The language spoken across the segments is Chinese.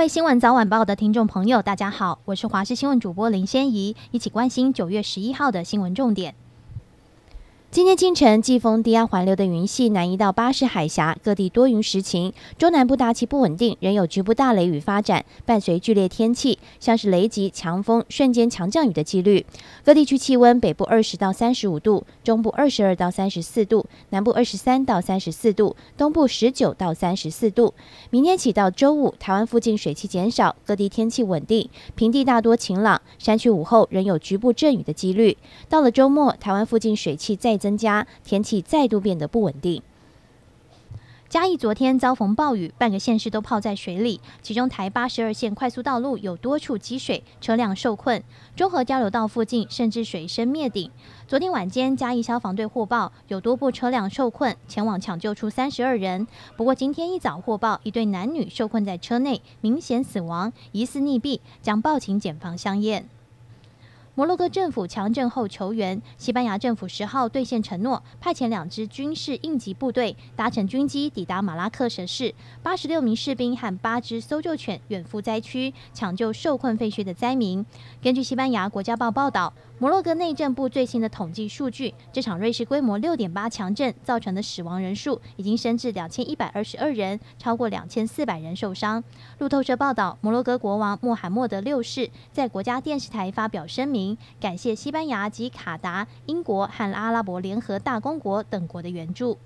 各位新闻早晚报的听众朋友，大家好，我是华视新闻主播林仙怡，一起关心九月十一号的新闻重点。今天清晨，季风低压环流的云系南移到巴士海峡，各地多云时晴。中南部大气不稳定，仍有局部大雷雨发展，伴随剧烈天气，像是雷击、强风、瞬间强降雨的几率。各地区气温：北部二十到三十五度，中部二十二到三十四度，南部二十三到三十四度，东部十九到三十四度。明天起到周五，台湾附近水汽减少，各地天气稳定，平地大多晴朗，山区午后仍有局部阵雨的几率。到了周末，台湾附近水汽再增加，天气再度变得不稳定。嘉义昨天遭逢暴雨，半个县市都泡在水里，其中台八十二线快速道路有多处积水，车辆受困。中和交流道附近甚至水深灭顶。昨天晚间，嘉义消防队获报有多部车辆受困，前往抢救出三十二人。不过今天一早获报一对男女受困在车内，明显死亡，疑似溺毙，将报请检方相验。摩洛哥政府强震后求援，西班牙政府十号兑现承诺，派遣两支军事应急部队搭乘军机抵达马拉克什市，八十六名士兵和八只搜救犬远赴灾区抢救受困废墟的灾民。根据西班牙国家报报道。摩洛哥内政部最新的统计数据，这场瑞士规模六点八强震造成的死亡人数已经升至两千一百二十二人，超过两千四百人受伤。路透社报道，摩洛哥国王穆罕默德六世在国家电视台发表声明，感谢西班牙及卡达、英国和阿拉伯联合大公国等国的援助。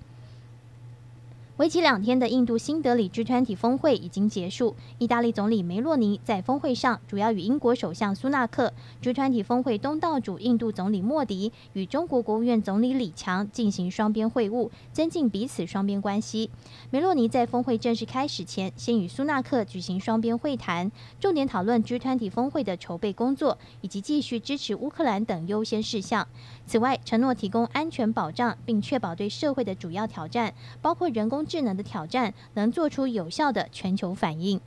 为期两天的印度新德里 G20 峰会已经结束。意大利总理梅洛尼在峰会上主要与英国首相苏纳克、G20 峰会东道主印度总理莫迪与中国国务院总理李强进行双边会晤，增进彼此双边关系。梅洛尼在峰会正式开始前，先与苏纳克举行双边会谈，重点讨论 G20 峰会的筹备工作以及继续支持乌克兰等优先事项。此外，承诺提供安全保障，并确保对社会的主要挑战，包括人工智能的挑战，能做出有效的全球反应。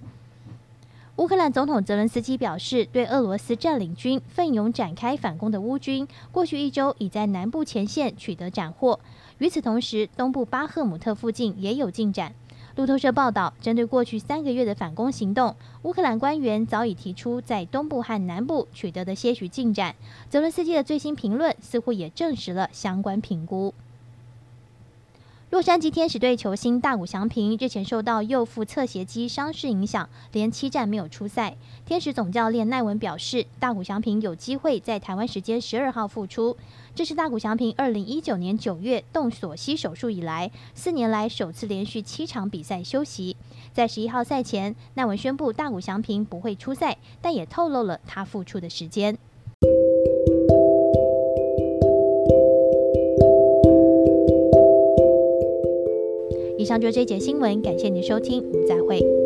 乌克兰总统泽伦斯基表示，对俄罗斯占领军奋勇展开反攻的乌军，过去一周已在南部前线取得斩获。与此同时，东部巴赫姆特附近也有进展。路透社报道，针对过去三个月的反攻行动，乌克兰官员早已提出在东部和南部取得的些许进展。泽伦斯基的最新评论似乎也证实了相关评估。洛杉矶天使队球星大谷翔平日前受到右腹侧斜肌伤势影响，连七战没有出赛。天使总教练奈文表示，大谷翔平有机会在台湾时间十二号复出。这是大谷翔平二零一九年九月动锁膝手术以来，四年来首次连续七场比赛休息。在十一号赛前，奈文宣布大谷翔平不会出赛，但也透露了他复出的时间。上就这节新闻，感谢您收听，我们再会。